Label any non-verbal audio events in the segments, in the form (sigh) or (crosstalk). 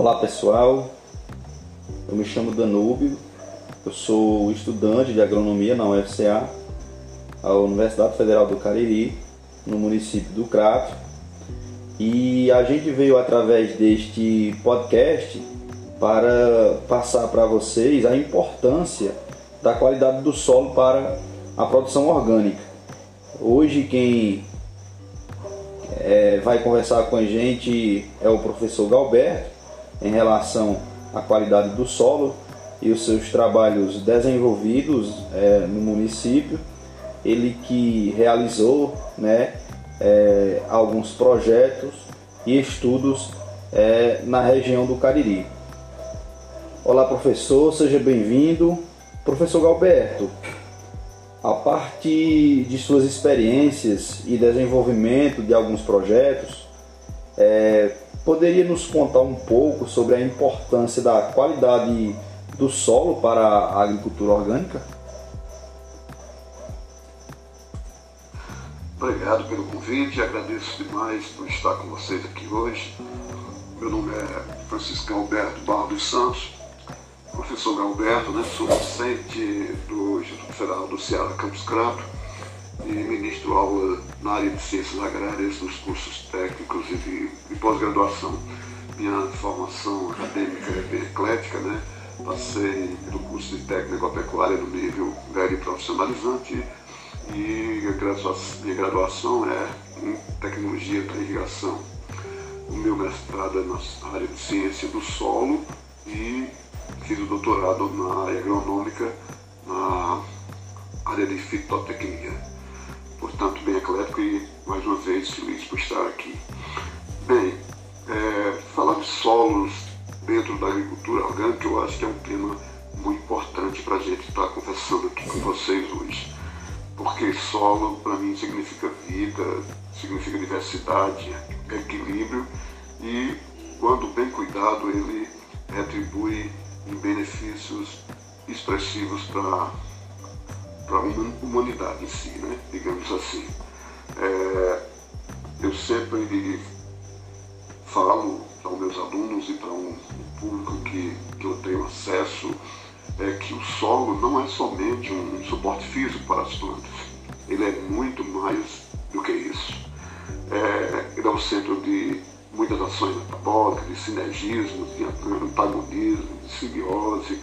Olá pessoal, eu me chamo Danúbio, eu sou estudante de agronomia na UFCA, a Universidade Federal do Cariri, no município do Crato, e a gente veio através deste podcast para passar para vocês a importância da qualidade do solo para a produção orgânica. Hoje quem é, vai conversar com a gente é o professor Galberto em relação à qualidade do solo e os seus trabalhos desenvolvidos é, no município. Ele que realizou né, é, alguns projetos e estudos é, na região do Cariri. Olá, professor, seja bem-vindo. Professor Galberto, a partir de suas experiências e desenvolvimento de alguns projetos, é, poderia nos contar um pouco sobre a importância da qualidade do solo para a agricultura orgânica? Obrigado pelo convite, agradeço demais por estar com vocês aqui hoje. Meu nome é Francisco Alberto Barro dos Santos, professor Galberto, né? sou docente do Instituto Federal do Ceará Campus Crato e ministro aula na área de ciências agrárias nos cursos técnicos e de, de pós-graduação. Minha formação acadêmica é bem eclética, né? Passei no curso de técnico agropecuária no nível velho profissionalizante e minha graduação é em tecnologia da irrigação. O meu mestrado é na área de ciência do solo e fiz o doutorado na área agronômica, na área de fitotecnia. Portanto, bem eclético e, mais uma vez, feliz por estar aqui. Bem, é, falar de solos dentro da agricultura orgânica, eu acho que é um tema muito importante para a gente estar conversando aqui com vocês hoje. Porque solo, para mim, significa vida, significa diversidade, equilíbrio e, quando bem cuidado, ele retribui em benefícios expressivos para a humanidade em si, né? digamos assim. É, eu sempre falo para os meus alunos e para um público que, que eu tenho acesso é que o solo não é somente um suporte físico para as plantas, ele é muito mais do que isso. É, ele é o centro de muitas ações metabólicas, de sinergismo, de antagonismo, de simbiose,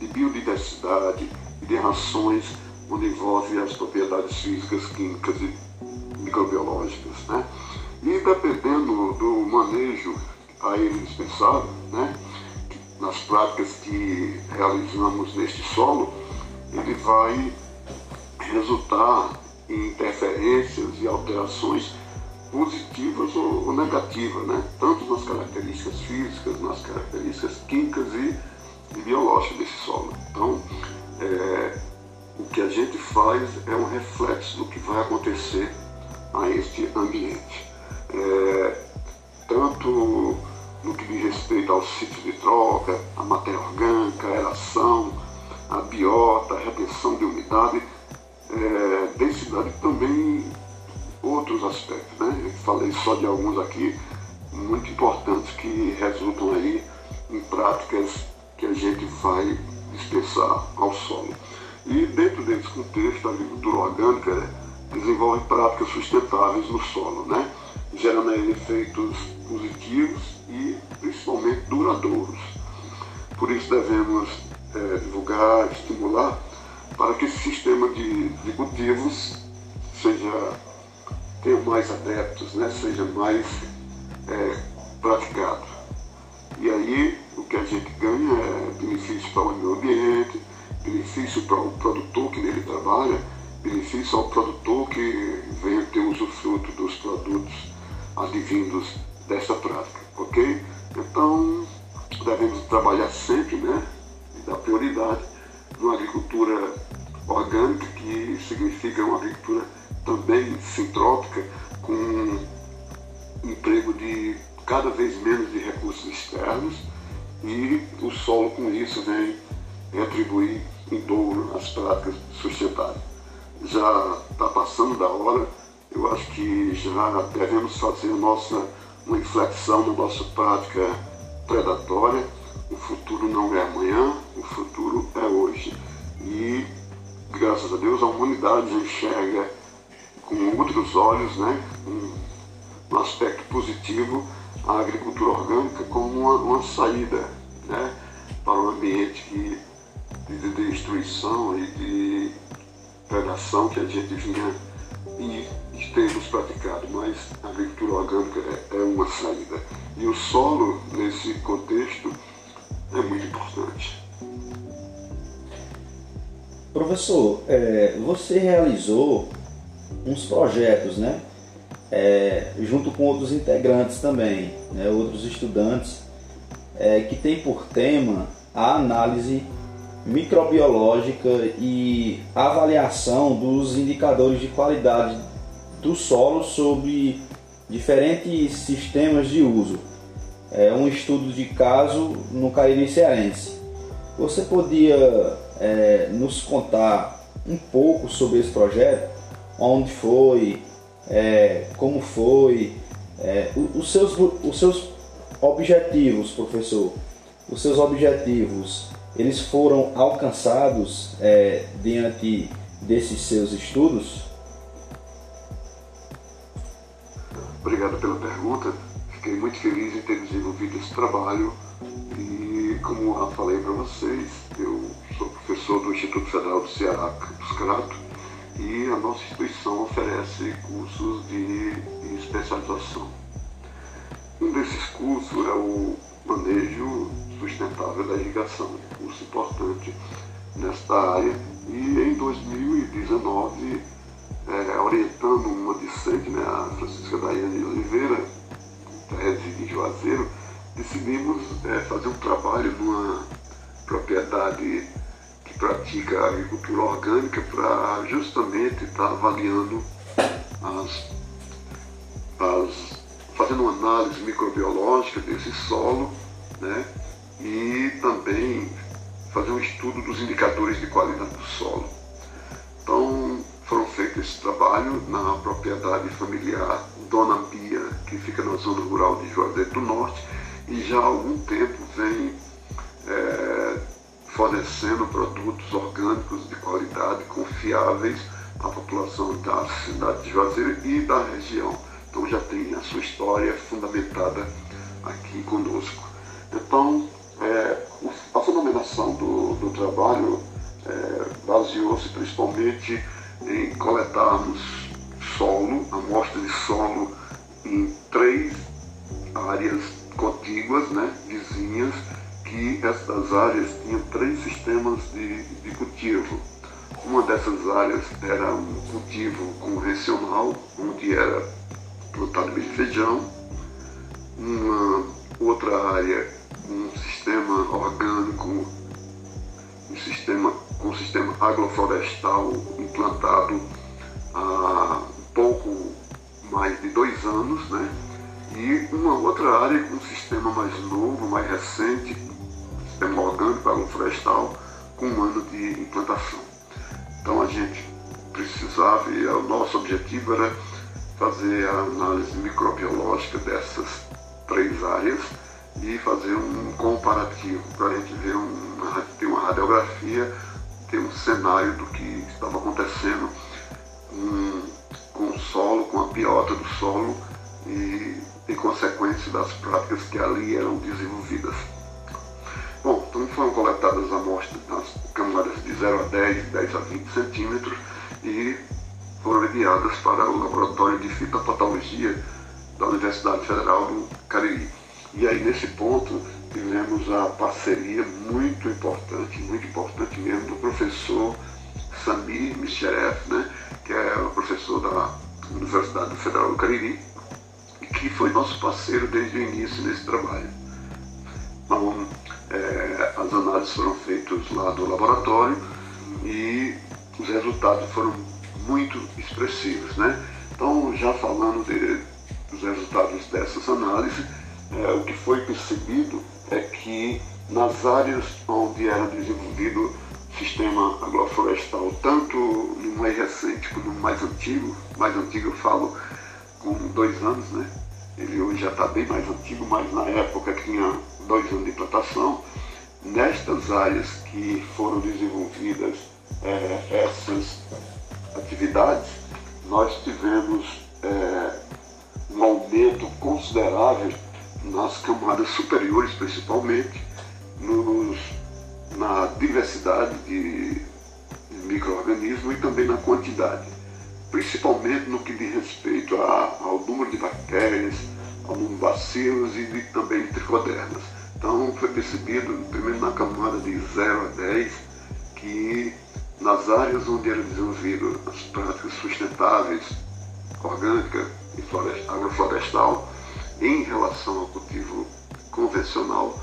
de biodiversidade e de reações onde envolve as propriedades físicas, químicas e microbiológicas. Né? E dependendo do manejo a ele indispensável, né? nas práticas que realizamos neste solo, ele vai resultar em interferências e alterações positivas ou, ou negativas, né? tanto nas características físicas, nas características químicas e, e biológicas desse solo. Então, é, o que a gente faz é um reflexo do que vai acontecer a este ambiente. É, tanto no que diz respeito aos sítios de troca, a matéria orgânica, a aeração, a biota, a retenção de umidade, é, densidade também outros aspectos. Né? Eu falei só de alguns aqui muito importantes que resultam aí em práticas que a gente vai dispensar ao solo. E dentro desse contexto, a agricultura orgânica desenvolve práticas sustentáveis no solo, né? aí efeitos positivos e principalmente duradouros. Por isso devemos é, divulgar, estimular para que esse sistema de, de cultivos seja tenha mais adeptos, né? seja mais é, praticado. E aí o que a gente ganha é benefício para o meio ambiente, benefício para o produtor que nele trabalha, benefício ao produtor que venha ter usufruto dos produtos advindos dessa prática, ok? Então devemos trabalhar sempre, né? E dar prioridade numa agricultura orgânica, que significa uma agricultura também sintrópica, com emprego de cada vez menos de recursos externos e o solo com isso vem atribuir em dobro as práticas sustentáveis. Já está passando da hora, eu acho que já devemos fazer nossa, uma inflexão na nossa prática predatória. O futuro não é amanhã, o futuro é hoje. E, graças a Deus, a humanidade enxerga com outros olhos, né, um, um aspecto positivo, a agricultura orgânica como uma, uma saída né, para um ambiente que, de destruição e de predação que a gente vinha e temos praticado, mas a agricultura orgânica é, é uma saída. E o solo, nesse contexto, é muito importante. Professor, é, você realizou uns projetos, né? É, junto com outros integrantes também, né, outros estudantes, é, que tem por tema a análise microbiológica e avaliação dos indicadores de qualidade do solo sobre diferentes sistemas de uso. É um estudo de caso no Cariri Cearense. Você podia é, nos contar um pouco sobre esse projeto? Onde foi? É, como foi? É, os, seus, os seus objetivos, professor? Os seus objetivos, eles foram alcançados é, diante desses seus estudos? Obrigado pela pergunta. Fiquei muito feliz em ter desenvolvido esse trabalho e, como eu falei para vocês, eu sou professor do Instituto Federal do Ceará, Campus e a nossa instituição oferece cursos de especialização. Um desses cursos é o manejo sustentável da irrigação, um curso importante nesta área. E em 2019 é, orientando uma discente, né, a Francisca Daiane de Oliveira, tese de Juazeiro, decidimos é, fazer um trabalho numa propriedade que pratica agricultura orgânica para justamente estar tá avaliando as, as fazendo uma análise microbiológica desse solo, né, e também fazer um estudo dos indicadores de qualidade do solo. Então, foram feito esse trabalho na propriedade familiar Dona Bia, que fica na zona rural de Juazeiro do Norte, e já há algum tempo vem é, fornecendo produtos orgânicos de qualidade, confiáveis à população da cidade de Juazeiro e da região. Então já tem a sua história fundamentada aqui conosco. Então, é, a fundamentação do, do trabalho é, baseou-se principalmente em coletarmos solo, amostra de solo em três áreas contíguas, né, vizinhas, que essas áreas tinham três sistemas de, de cultivo. Uma dessas áreas era um cultivo convencional, onde era plantado milho e feijão. Uma outra área, um sistema orgânico, um sistema com um sistema agroflorestal implantado há pouco mais de dois anos, né? E uma outra área com um sistema mais novo, mais recente, sistema orgânico agroflorestal, com um ano de implantação. Então a gente precisava, e o nosso objetivo era fazer a análise microbiológica dessas três áreas e fazer um comparativo para a gente ver uma, ter uma radiografia ter um cenário do que estava acontecendo com, com o solo, com a biota do solo e em consequência das práticas que ali eram desenvolvidas. Bom, então foram coletadas amostras nas camadas de 0 a 10, 10 a 20 centímetros e foram enviadas para o laboratório de fitopatologia da Universidade Federal do Cariri. E aí nesse ponto tivemos a parceria muito importante, muito importante mesmo, do professor Samir Micherev, né, que é o professor da Universidade Federal do Cariri, que foi nosso parceiro desde o início nesse trabalho. Então, é, as análises foram feitas lá no laboratório e os resultados foram muito expressivos. Né? Então, já falando de, dos resultados dessas análises, é, o que foi percebido é que nas áreas onde era desenvolvido sistema agroflorestal, tanto no mais recente como no mais antigo, mais antigo eu falo com dois anos, né? Ele hoje já está bem mais antigo, mas na época tinha dois anos de plantação, nestas áreas que foram desenvolvidas é, essas atividades, nós tivemos é, um aumento considerável nas camadas superiores, principalmente, nos, na diversidade de, de micro-organismos e também na quantidade, principalmente no que diz respeito a, ao número de bactérias, ao número de bacilos e de, também de tricodermas. Então foi percebido, primeiro na camada de 0 a 10, que nas áreas onde eram desenvolvidas as práticas sustentáveis, orgânica e agroflorestal, em relação ao cultivo convencional,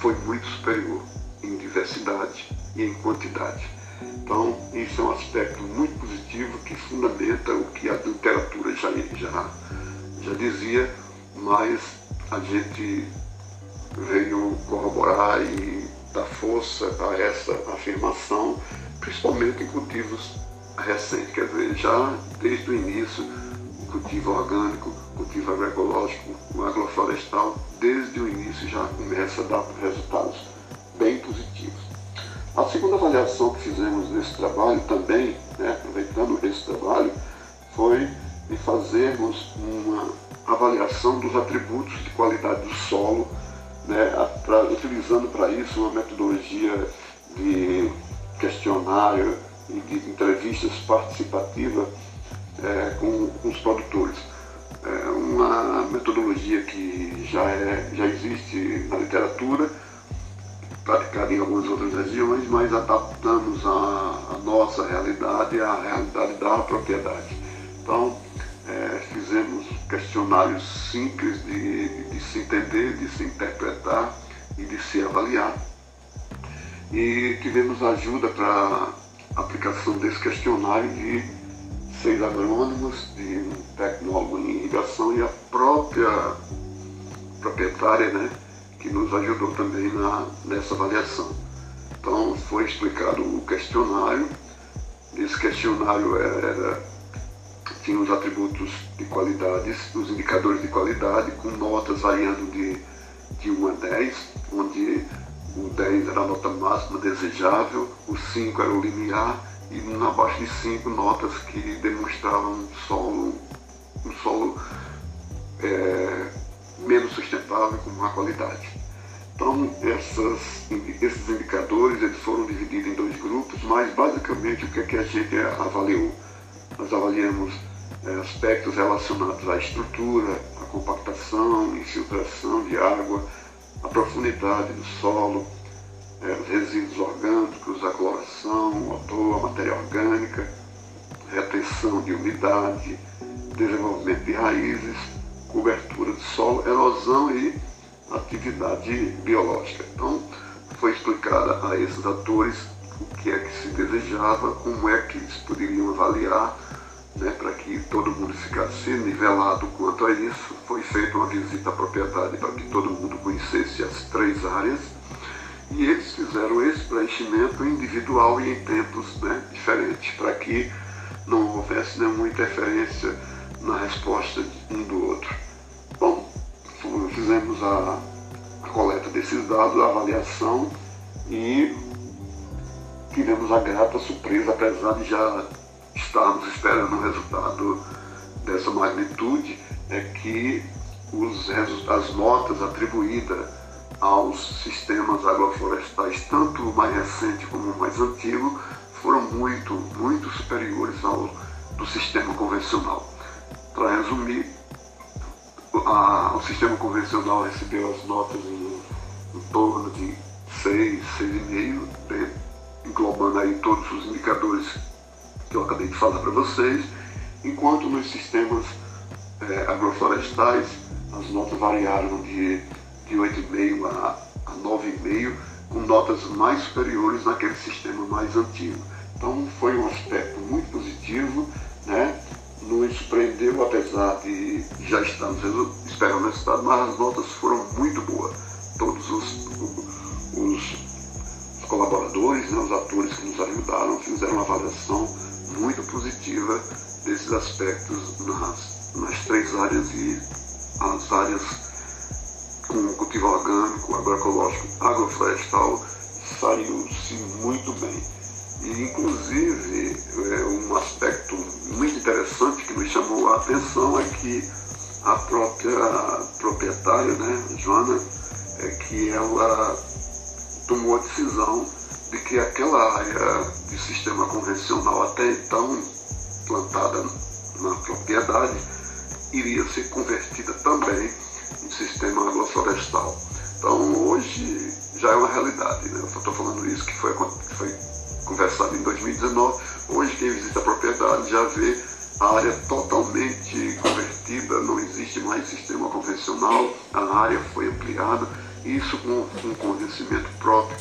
foi muito superior em diversidade e em quantidade. Então, isso é um aspecto muito positivo que fundamenta o que a literatura já, já, já dizia, mas a gente veio corroborar e dar força a essa afirmação, principalmente em cultivos recentes, quer dizer, já desde o início, o cultivo orgânico, cultivo agroecológico, o agroflorestal, desde o início já começa a dar resultados bem positivos. A segunda avaliação que fizemos nesse trabalho também, né, aproveitando esse trabalho, foi de fazermos uma avaliação dos atributos de qualidade do solo né, pra, utilizando para isso uma metodologia de questionário e de entrevistas participativas é, com, com, os produtores. É uma metodologia que já, é, já existe na literatura, praticada em algumas outras regiões, mas adaptamos a, a nossa realidade à realidade da propriedade. Então, é, fizemos questionários simples de, de, se entender, de se interpretar e de se avaliar. E tivemos ajuda para aplicação desse questionário de seis agrônomos, de um tecnólogo em irrigação e a própria proprietária, né, que nos ajudou também na, nessa avaliação. Então foi explicado o questionário. Esse questionário era tinha os atributos de qualidades, os indicadores de qualidade, com notas variando de, de 1 a 10, onde o 10 era a nota máxima desejável, o 5 era o limiar, e abaixo de 5 notas que demonstravam um solo, um solo é, menos sustentável com má qualidade. Então, essas, esses indicadores eles foram divididos em dois grupos, mas basicamente o que, é que a gente avaliou? Nós avaliamos é, aspectos relacionados à estrutura, à compactação, infiltração de água, a profundidade do solo, resíduos orgânicos, a cloração, o odor, a matéria orgânica, retenção de umidade, desenvolvimento de raízes, cobertura do solo, erosão e atividade biológica. Então, foi explicada a esses atores o que é que se desejava, como é que eles poderiam avaliar né, para que todo mundo ficasse nivelado quanto a isso, foi feita uma visita à propriedade para que todo mundo conhecesse as três áreas e eles fizeram esse preenchimento individual e em tempos né, diferentes, para que não houvesse nenhuma interferência na resposta de um do outro. Bom, fizemos a, a coleta desses dados, a avaliação e tivemos a grata surpresa, apesar de já estamos esperando um resultado dessa magnitude, é que os, as notas atribuídas aos sistemas agroflorestais, tanto o mais recente como o mais antigo, foram muito, muito superiores ao do sistema convencional. Para resumir, a, o sistema convencional recebeu as notas em, em torno de 6, 6,5, englobando aí todos os indicadores que eu acabei de falar para vocês, enquanto nos sistemas é, agroflorestais as notas variaram de, de 8,5 a, a 9,5, com notas mais superiores naquele sistema mais antigo. Então foi um aspecto muito positivo, né? nos surpreendeu, apesar de já estarmos esperando o resultado, mas as notas foram muito boas. Todos os, os colaboradores, né, os atores que nos ajudaram, fizeram uma avaliação muito positiva desses aspectos nas, nas três áreas e as áreas com cultivo orgânico, agroecológico, agroflorestal, saiu-se muito bem. E, inclusive, é, um aspecto muito interessante que nos chamou a atenção é que a própria proprietária, né, Joana, é que ela tomou a decisão de que aquela área de sistema convencional até então plantada na propriedade iria ser convertida também em sistema agroflorestal. Então hoje já é uma realidade, né? Eu estou falando isso que foi, foi conversado em 2019. Hoje quem visita a propriedade já vê a área totalmente convertida, não existe mais sistema convencional, a área foi ampliada, isso com, com convencimento próprio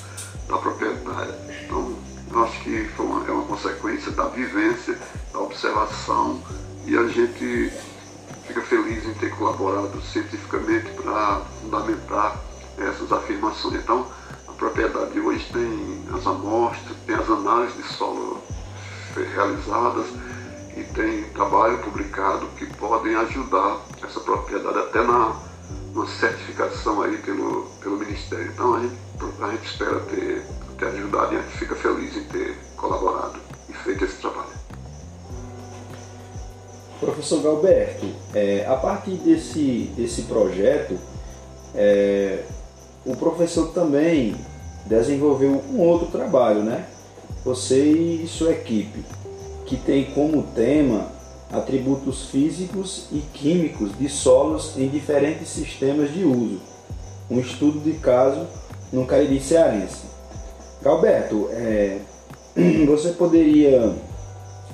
da propriedade. Então, eu acho que uma, é uma consequência da vivência, da observação, e a gente fica feliz em ter colaborado cientificamente para fundamentar essas afirmações. Então, a propriedade hoje tem as amostras, tem as análises de solo realizadas, e tem trabalho publicado que podem ajudar essa propriedade até na uma certificação aí pelo, pelo Ministério. Então a gente, a gente espera ter, ter ajudado e a gente fica feliz em ter colaborado e feito esse trabalho. Professor Galberto, é, a partir desse, desse projeto, é, o professor também desenvolveu um outro trabalho, né? Você e sua equipe que tem como tema atributos físicos e químicos de solos em diferentes sistemas de uso. Um estudo de caso no Cariri Cearense. Galberto, é, (clears throat) você poderia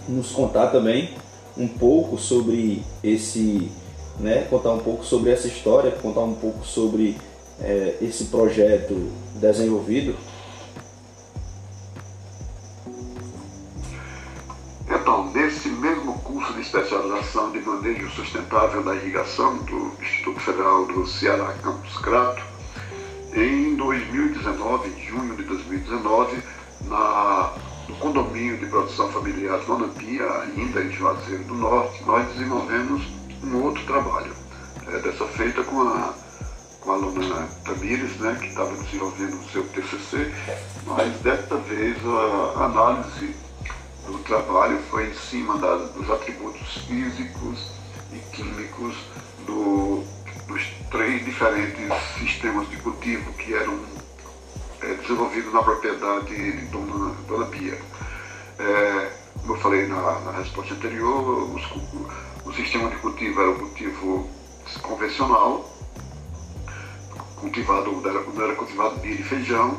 nos contar também um pouco sobre esse, né, contar um pouco sobre essa história, contar um pouco sobre é, esse projeto desenvolvido? especialização de manejo sustentável da irrigação do Instituto Federal do Ceará Campus Crato, em 2019, em junho de 2019, na, no condomínio de produção familiar Dona Pia, ainda em Juazeiro do Norte, nós desenvolvemos um outro trabalho, é, dessa feita com a, com a aluna Tamires, né, que estava desenvolvendo o seu TCC, mas desta vez a análise do trabalho foi em cima da, dos atributos físicos e químicos do, dos três diferentes sistemas de cultivo que eram é, desenvolvidos na propriedade de Dona, Dona Bia. É, como eu falei na, na resposta anterior, os, o sistema de cultivo era o cultivo convencional, cultivado, não era cultivado milho e feijão,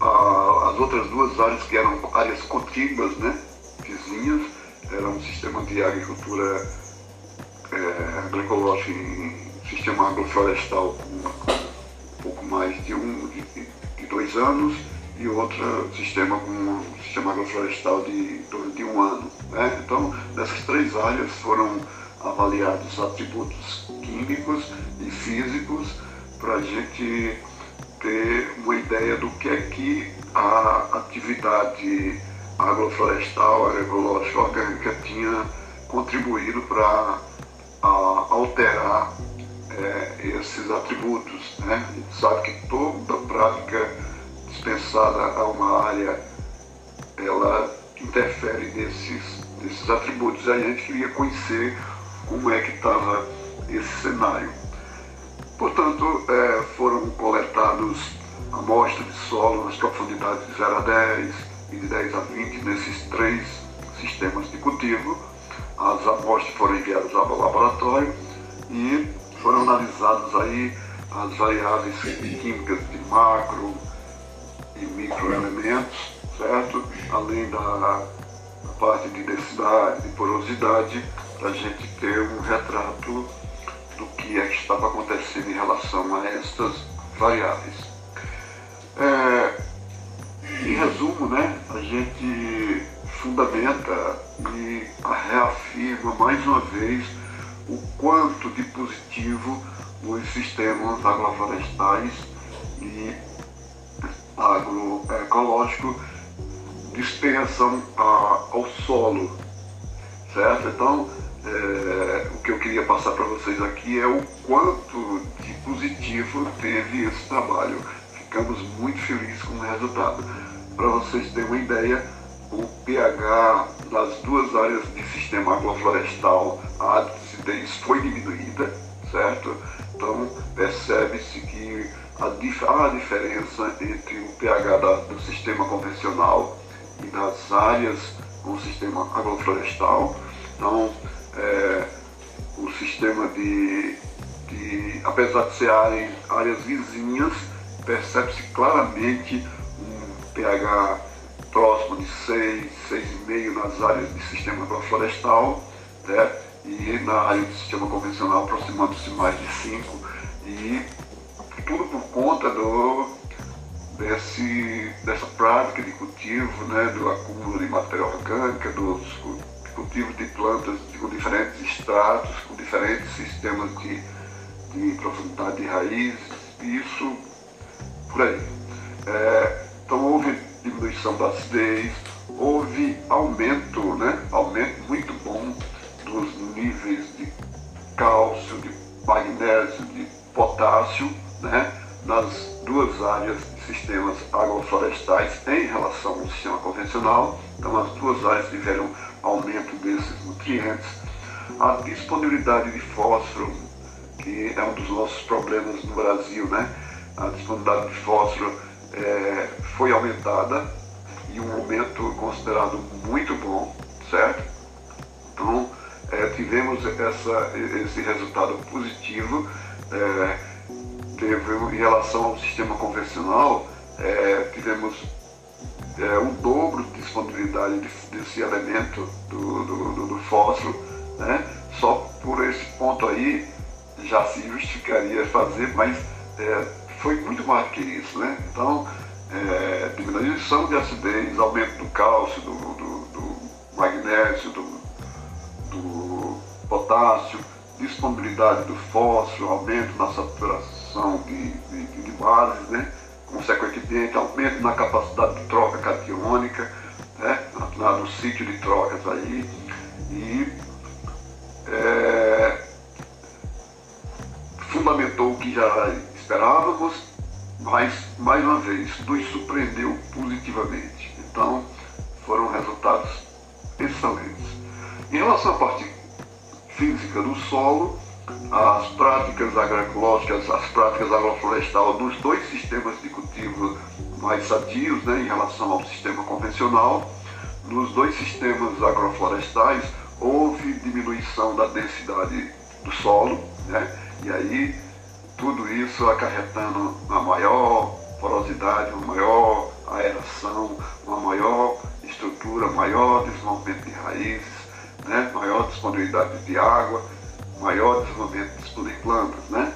as outras duas áreas que eram áreas contíguas, né, vizinhas, era um sistema de agricultura é, agroecológica em sistema agroflorestal com um pouco mais de um dois anos e outro sistema com um sistema agroflorestal de torno de um ano. Né? Então, nessas três áreas foram avaliados atributos químicos e físicos para a gente ter uma ideia do que é que a atividade agroflorestal, agroecológica, orgânica tinha contribuído para alterar é, esses atributos. Né? A gente sabe que toda prática dispensada a uma área, ela interfere nesses, nesses atributos. Aí a gente queria conhecer como é que estava esse cenário. Portanto, é, foram coletados amostras de solo nas profundidades de 0 a 10 e de 10 a 20 nesses três sistemas de cultivo. As amostras foram enviadas ao laboratório e foram analisadas aí as variáveis químicas de macro e microelementos, certo? Além da, da parte de densidade, de porosidade, para a gente ter um retrato do que é que estava acontecendo em relação a estas variáveis. É, em resumo, né, a gente fundamenta e reafirma mais uma vez o quanto de positivo os sistemas agroflorestais e agroecológicos dispensam ao solo, certo? Então, é, que eu queria passar para vocês aqui é o quanto de positivo teve esse trabalho. Ficamos muito felizes com o resultado. Para vocês terem uma ideia, o pH das duas áreas de sistema agroflorestal, a acidez foi diminuída, certo? Então percebe-se que a, há diferença entre o pH da, do sistema convencional e das áreas com sistema agroflorestal. Então, é, o sistema de, de, apesar de ser áreas vizinhas, percebe-se claramente um pH próximo de 6, 6,5 nas áreas de sistema agroflorestal, né? e na área do sistema convencional aproximando-se mais de 5. E tudo por conta do, desse, dessa prática de cultivo, né? do acúmulo de matéria orgânica, dos cultivos de plantas com diferentes estratos, com diferentes sistemas de, de profundidade de raízes, isso por aí. É, então houve diminuição da acidez, houve aumento, né, aumento muito bom dos níveis de cálcio, de magnésio, de potássio, né, nas duas áreas de sistemas agroflorestais em relação ao sistema convencional. Então as duas áreas tiveram aumento desses nutrientes. A disponibilidade de fósforo, que é um dos nossos problemas no Brasil, né? A disponibilidade de fósforo é, foi aumentada e um aumento considerado muito bom, certo? Então, é, tivemos essa, esse resultado positivo. É, teve, em relação ao sistema convencional, é, tivemos é, o dobro de disponibilidade desse elemento do, do, do, fósforo, né? só por esse ponto aí já se justificaria fazer, mas é, foi muito mais do que isso. Né? Então, é, diminuição de acidez, aumento do cálcio, do, do, do magnésio, do, do, potássio, disponibilidade do fósforo, aumento na saturação de, de, de bases, né? consequentemente aumento na capacidade de troca catiônica, né? no sítio de trocas aí, e é, fundamentou o que já esperávamos, mas, mais uma vez, nos surpreendeu positivamente. Então, foram resultados excelentes. Em relação à parte física do solo, as práticas agroecológicas, as práticas agroflorestais nos dois sistemas de cultivo mais sadios né, em relação ao sistema convencional. Nos dois sistemas agroflorestais houve diminuição da densidade do solo, né, e aí tudo isso acarretando uma maior porosidade, uma maior aeração, uma maior estrutura, maior desenvolvimento de raízes, né, maior disponibilidade de água maior desenvolvimento de plantas, né?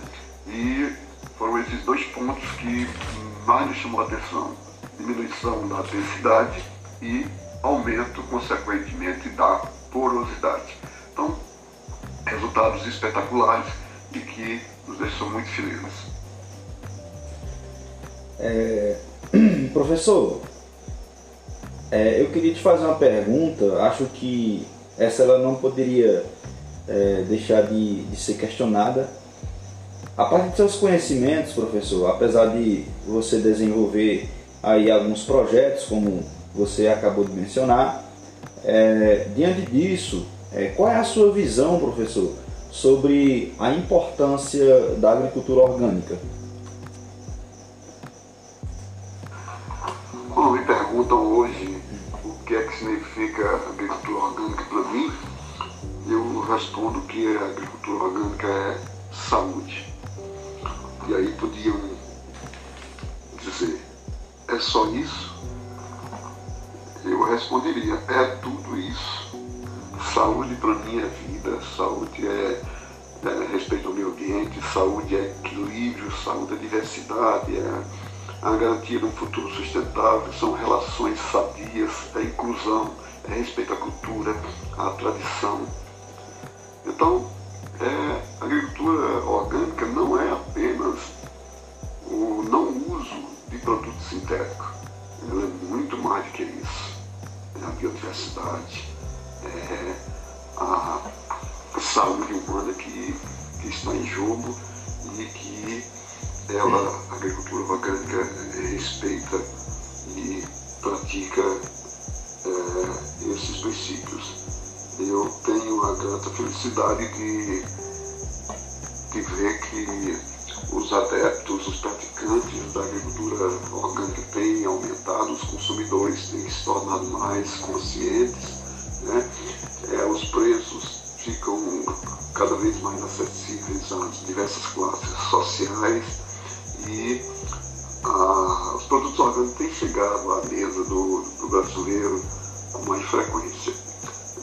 E foram esses dois pontos que mais me chamou a atenção. Diminuição da densidade e aumento, consequentemente, da porosidade. Então, resultados espetaculares e que nos deixam muito felizes. É, (clears throat) professor, é, eu queria te fazer uma pergunta. Acho que essa ela não poderia é, deixar de, de ser questionada. A partir de seus conhecimentos, professor, apesar de você desenvolver aí alguns projetos, como você acabou de mencionar, é, diante disso, é, qual é a sua visão, professor, sobre a importância da agricultura orgânica? Quando me perguntam hoje o que é que significa agricultura orgânica para mim, eu respondo que a agricultura orgânica é saúde. E aí podiam dizer, é só isso? Eu responderia, é tudo isso. Saúde para é vida, saúde é, é respeito ao meio ambiente, saúde é equilíbrio, saúde é diversidade, é a garantia de um futuro sustentável, são relações sadias, é inclusão, é respeito à cultura, à tradição, então, é, agricultura orgânica não é apenas o não uso de produto sintético. Ela é muito mais do que isso. É a biodiversidade, é a saúde humana que, que está em jogo e que ela, a agricultura orgânica, respeita e pratica é, esses princípios. Eu tenho a grata felicidade de, de ver que os adeptos, os praticantes da agricultura orgânica têm aumentado, os consumidores têm se tornado mais conscientes, né? É, os preços ficam cada vez mais acessíveis às diversas classes sociais e a, os produtos orgânicos têm chegado à mesa do, do brasileiro com mais frequência.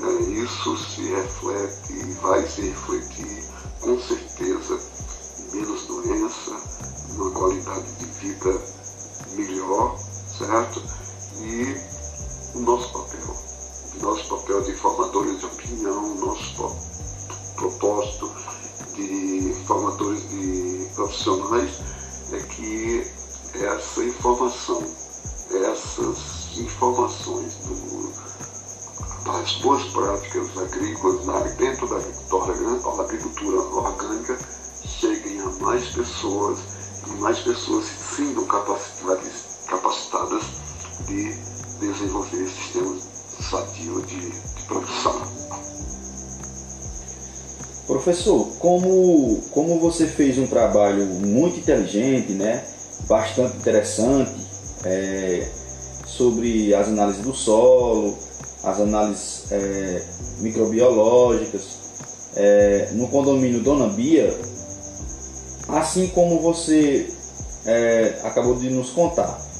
É, isso se reflete e vai se refletir com certeza menos doença, uma qualidade de vida melhor, certo? E o nosso papel, nosso papel de formadores de opinião, nosso propósito de formadores de profissionais é que essa informação, essas informações do, das boas práticas agrícolas dentro da agricultura orgânica cheguem a mais pessoas e mais pessoas se sintam capacitadas de desenvolver sistemas sadios de, de produção. Professor, como, como você fez um trabalho muito inteligente, né, bastante interessante, é, sobre as análises do solo, as análises é, microbiológicas, é, no condomínio Dona Bia, assim como você é, acabou de nos contar.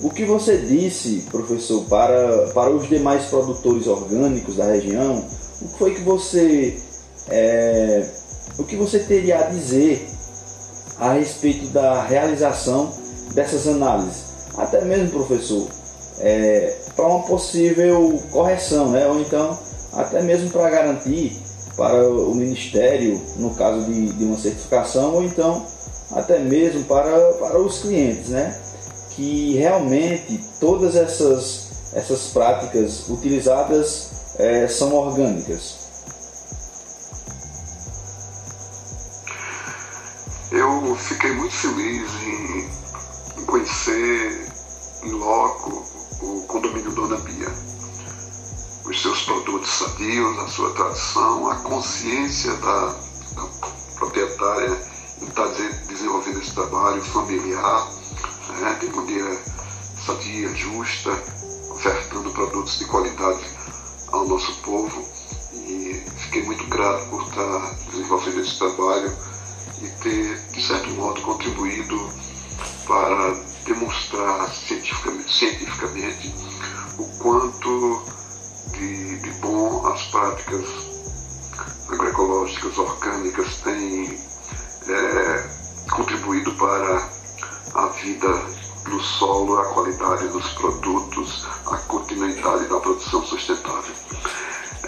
O que você disse, professor, para, para os demais produtores orgânicos da região, o que foi que você é, o que você teria a dizer a respeito da realização dessas análises? Até mesmo, professor, é, para uma possível correção, né? ou então até mesmo para garantir para o Ministério, no caso de, de uma certificação, ou então até mesmo para, para os clientes, né? Que realmente todas essas, essas práticas utilizadas é, são orgânicas. Eu fiquei muito feliz em, conhecer em loco o condomínio Dona Bia os seus produtos sadios, a sua tradição, a consciência da, da proprietária em estar desenvolvendo esse trabalho familiar, né, de maneira sadia, justa, ofertando produtos de qualidade ao nosso povo. E fiquei muito grato por estar desenvolvendo esse trabalho e ter, de certo modo, contribuído para demonstrar cientificamente, cientificamente o quanto de, de bom as práticas agroecológicas orgânicas têm é, contribuído para a vida do solo, a qualidade dos produtos, a continuidade da produção sustentável.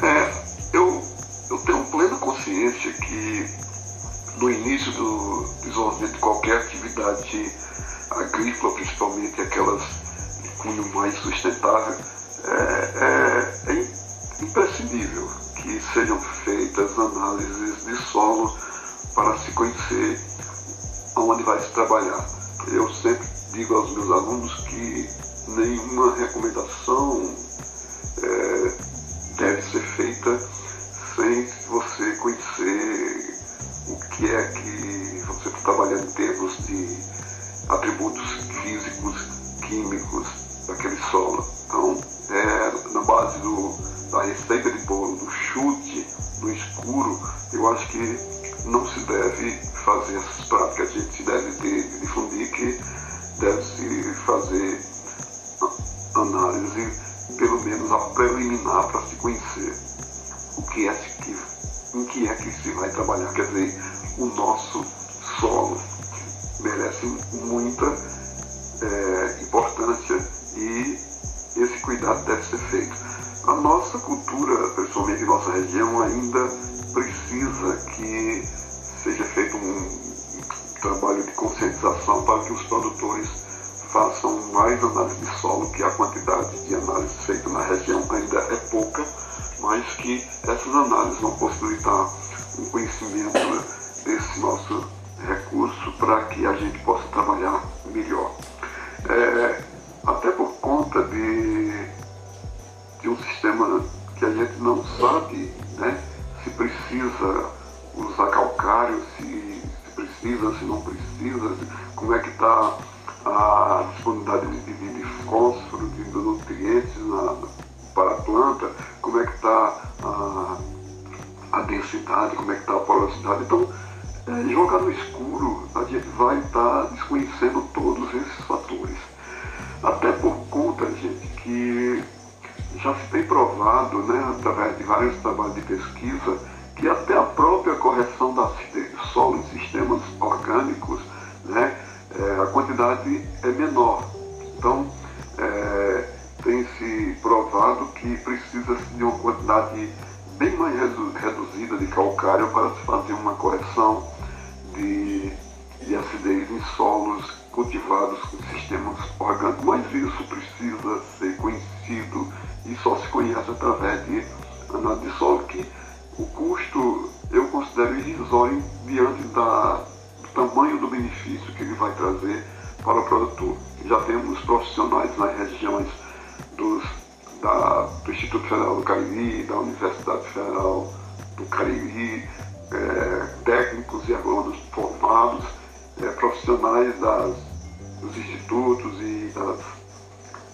É, eu, eu tenho plena consciência que no início do desenvolvimento de qualquer atividade agrícola, principalmente aquelas de cunho mais sustentável, é, é, é imprescindível que sejam feitas análises de solo para se conhecer aonde vai se trabalhar. Eu sempre digo aos meus alunos que nenhuma recomendação Quer dizer, o nosso solo merece muita é, importância e esse cuidado deve ser feito. A nossa cultura, em nossa região, ainda precisa que seja feito um trabalho de conscientização para que os produtores façam mais análise de solo, que a quantidade de análise feita na região ainda é pouca, mas que essas análises vão possibilitar um conhecimento desse nosso recurso para que a gente possa trabalhar melhor. É, até por conta de, de um sistema que a gente não sabe né, se precisa usar calcário, se, se precisa, se não precisa, como é que está a disponibilidade de, de, de fósforo, de nutrientes na, para a planta, como é que está a densidade, como é que está a porosidade. Então, é, jogar no escuro, a gente vai estar tá desconhecendo todos esses fatores. Até por conta, gente, que já se tem provado, né, através de vários trabalhos de pesquisa, que até a própria correção da solo em sistemas orgânicos, né, é, a quantidade é menor. Então, é, tem se provado que precisa de uma quantidade bem mais reduzida de calcário para se fazer uma correção de, de acidez em solos cultivados com sistemas orgânicos. Mas isso precisa ser conhecido e só se conhece através de análise de solo, que o custo eu considero irrisório diante da, do tamanho do benefício que ele vai trazer para o produtor. Já temos profissionais nas regiões dos, da, do Instituto Federal do Cariri, da Universidade Federal do Cariri, é, técnicos e agrônomos formados, é, profissionais das, dos institutos e das,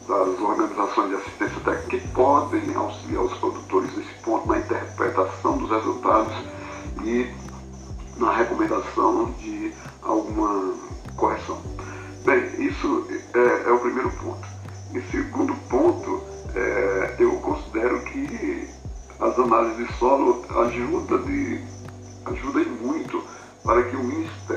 das organizações de assistência técnica que podem auxiliar os produtores nesse ponto na interpretação dos resultados e na recomendação de alguma correção. Bem, isso é, é o primeiro ponto. E segundo ponto, é, eu considero que as análises de solo ajudam ajuda muito para que o Ministério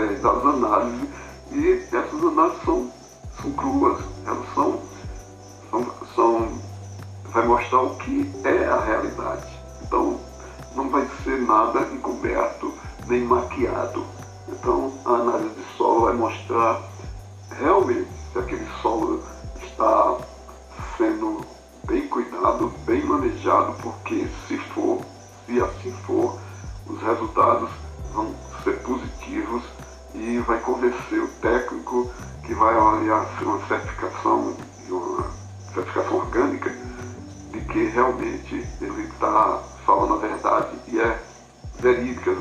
mostrada através das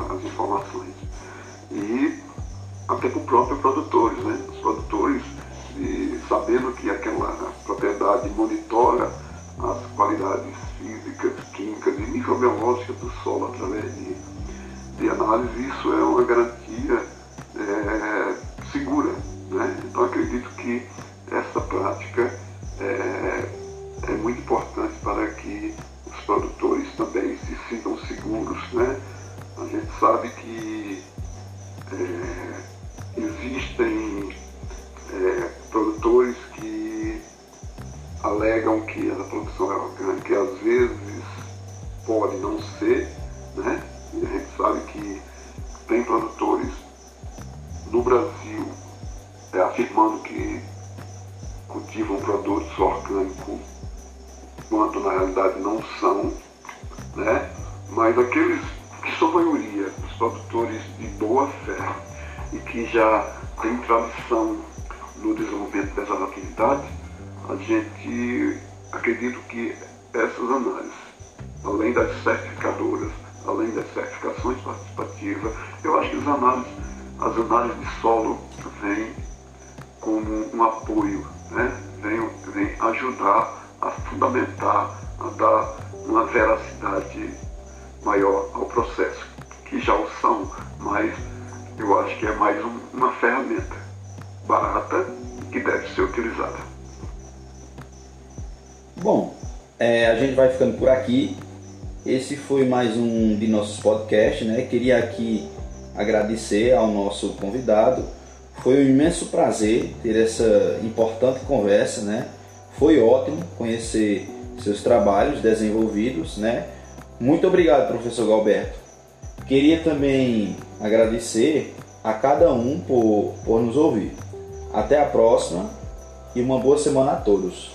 as informações. E até para os próprios produtores, né? Os produtores, e sabendo que aquela propriedade monitora as qualidades físicas, químicas e microbiológicas do solo através de, de análise, isso é uma garantia é, segura. Né? Então acredito que dessas atividades, a gente acredita que essas análises, além das certificadoras, além das certificações participativas, eu acho que as análises, as análises de solo vêm como um apoio né, vem, vem ajudar a fundamentar, a dar uma veracidade maior ao processo, que já o são, mas eu acho que é mais um, uma ferramenta barata que deve ser utilizada. Bom, é, a gente vai ficando por aqui. esse foi mais um de nossos podcasts, né? Queria aqui agradecer ao nosso convidado. Foi um imenso prazer ter essa importante conversa, né? Foi ótimo conhecer seus trabalhos desenvolvidos, né? Muito obrigado, professor Galberto. Queria também agradecer a cada um por, por nos ouvir. Até a próxima e uma boa semana a todos.